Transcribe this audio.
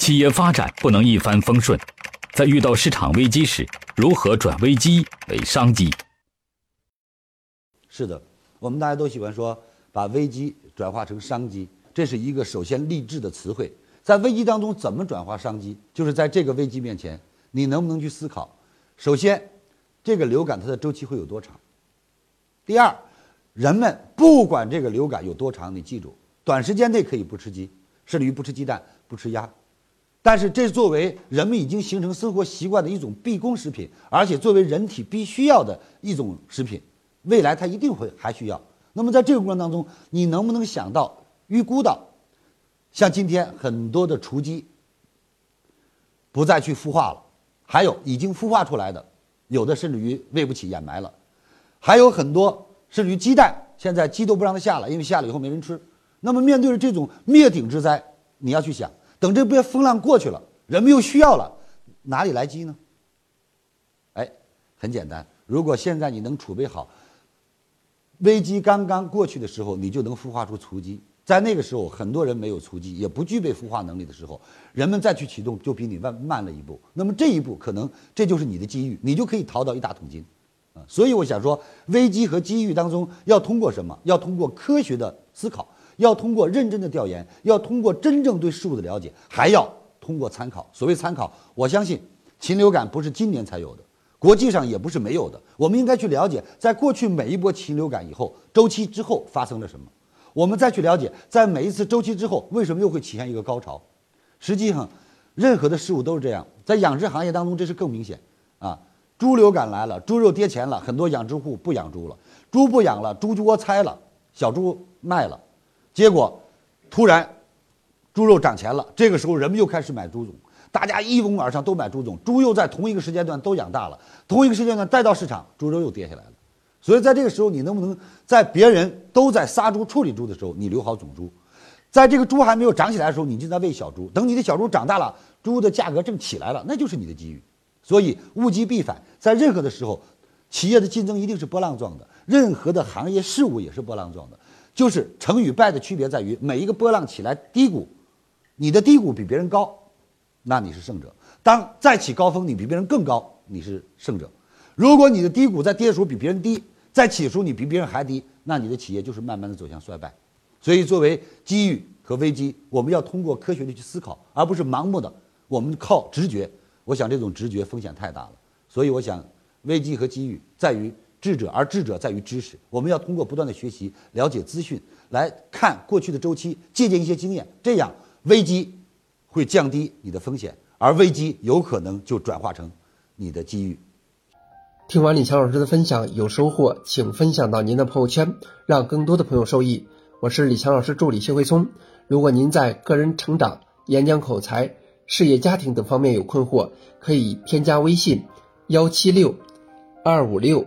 企业发展不能一帆风顺，在遇到市场危机时，如何转危机为商机？是的，我们大家都喜欢说把危机转化成商机，这是一个首先励志的词汇。在危机当中怎么转化商机？就是在这个危机面前，你能不能去思考？首先，这个流感它的周期会有多长？第二，人们不管这个流感有多长，你记住，短时间内可以不吃鸡，甚至于不吃鸡蛋、不吃鸭，但是这作为人们已经形成生活习惯的一种必供食品，而且作为人体必须要的一种食品，未来它一定会还需要。那么在这个过程当中，你能不能想到、预估到？像今天很多的雏鸡不再去孵化了，还有已经孵化出来的，有的甚至于喂不起掩埋了，还有很多甚至于鸡蛋，现在鸡都不让它下了，因为下了以后没人吃。那么面对着这种灭顶之灾，你要去想，等这波风浪过去了，人们又需要了，哪里来鸡呢？哎，很简单，如果现在你能储备好，危机刚刚过去的时候，你就能孵化出雏鸡。在那个时候，很多人没有雏鸡，也不具备孵化能力的时候，人们再去启动，就比你慢慢了一步。那么这一步，可能这就是你的机遇，你就可以淘到一大桶金，啊！所以我想说，危机和机遇当中要通过什么？要通过科学的思考，要通过认真的调研，要通过真正对事物的了解，还要通过参考。所谓参考，我相信禽流感不是今年才有的，国际上也不是没有的。我们应该去了解，在过去每一波禽流感以后，周期之后发生了什么。我们再去了解，在每一次周期之后，为什么又会体现一个高潮？实际上，任何的事物都是这样。在养殖行业当中，这是更明显啊。猪流感来了，猪肉跌钱了，很多养殖户不养猪了，猪不养了，猪窝拆了，小猪卖了，结果突然猪肉涨钱了，这个时候人们又开始买猪种，大家一拥而上都买猪种，猪又在同一个时间段都养大了，同一个时间段带到市场，猪肉又跌下来了。所以在这个时候，你能不能在别人都在杀猪、处理猪的时候，你留好种猪？在这个猪还没有长起来的时候，你就在喂小猪。等你的小猪长大了，猪的价格正起来了，那就是你的机遇。所以物极必反，在任何的时候，企业的竞争一定是波浪状的，任何的行业事物也是波浪状的。就是成与败的区别在于，每一个波浪起来低谷，你的低谷比别人高，那你是胜者；当再起高峰，你比别人更高，你是胜者。如果你的低谷在跌的时候比别人低，在起的时候你比别人还低，那你的企业就是慢慢的走向衰败。所以，作为机遇和危机，我们要通过科学的去思考，而不是盲目的我们靠直觉。我想这种直觉风险太大了。所以，我想危机和机遇在于智者，而智者在于知识。我们要通过不断的学习、了解资讯，来看过去的周期，借鉴一些经验，这样危机会降低你的风险，而危机有可能就转化成你的机遇。听完李强老师的分享有收获，请分享到您的朋友圈，让更多的朋友受益。我是李强老师助理谢慧聪。如果您在个人成长、演讲口才、事业家庭等方面有困惑，可以添加微信幺七六二五六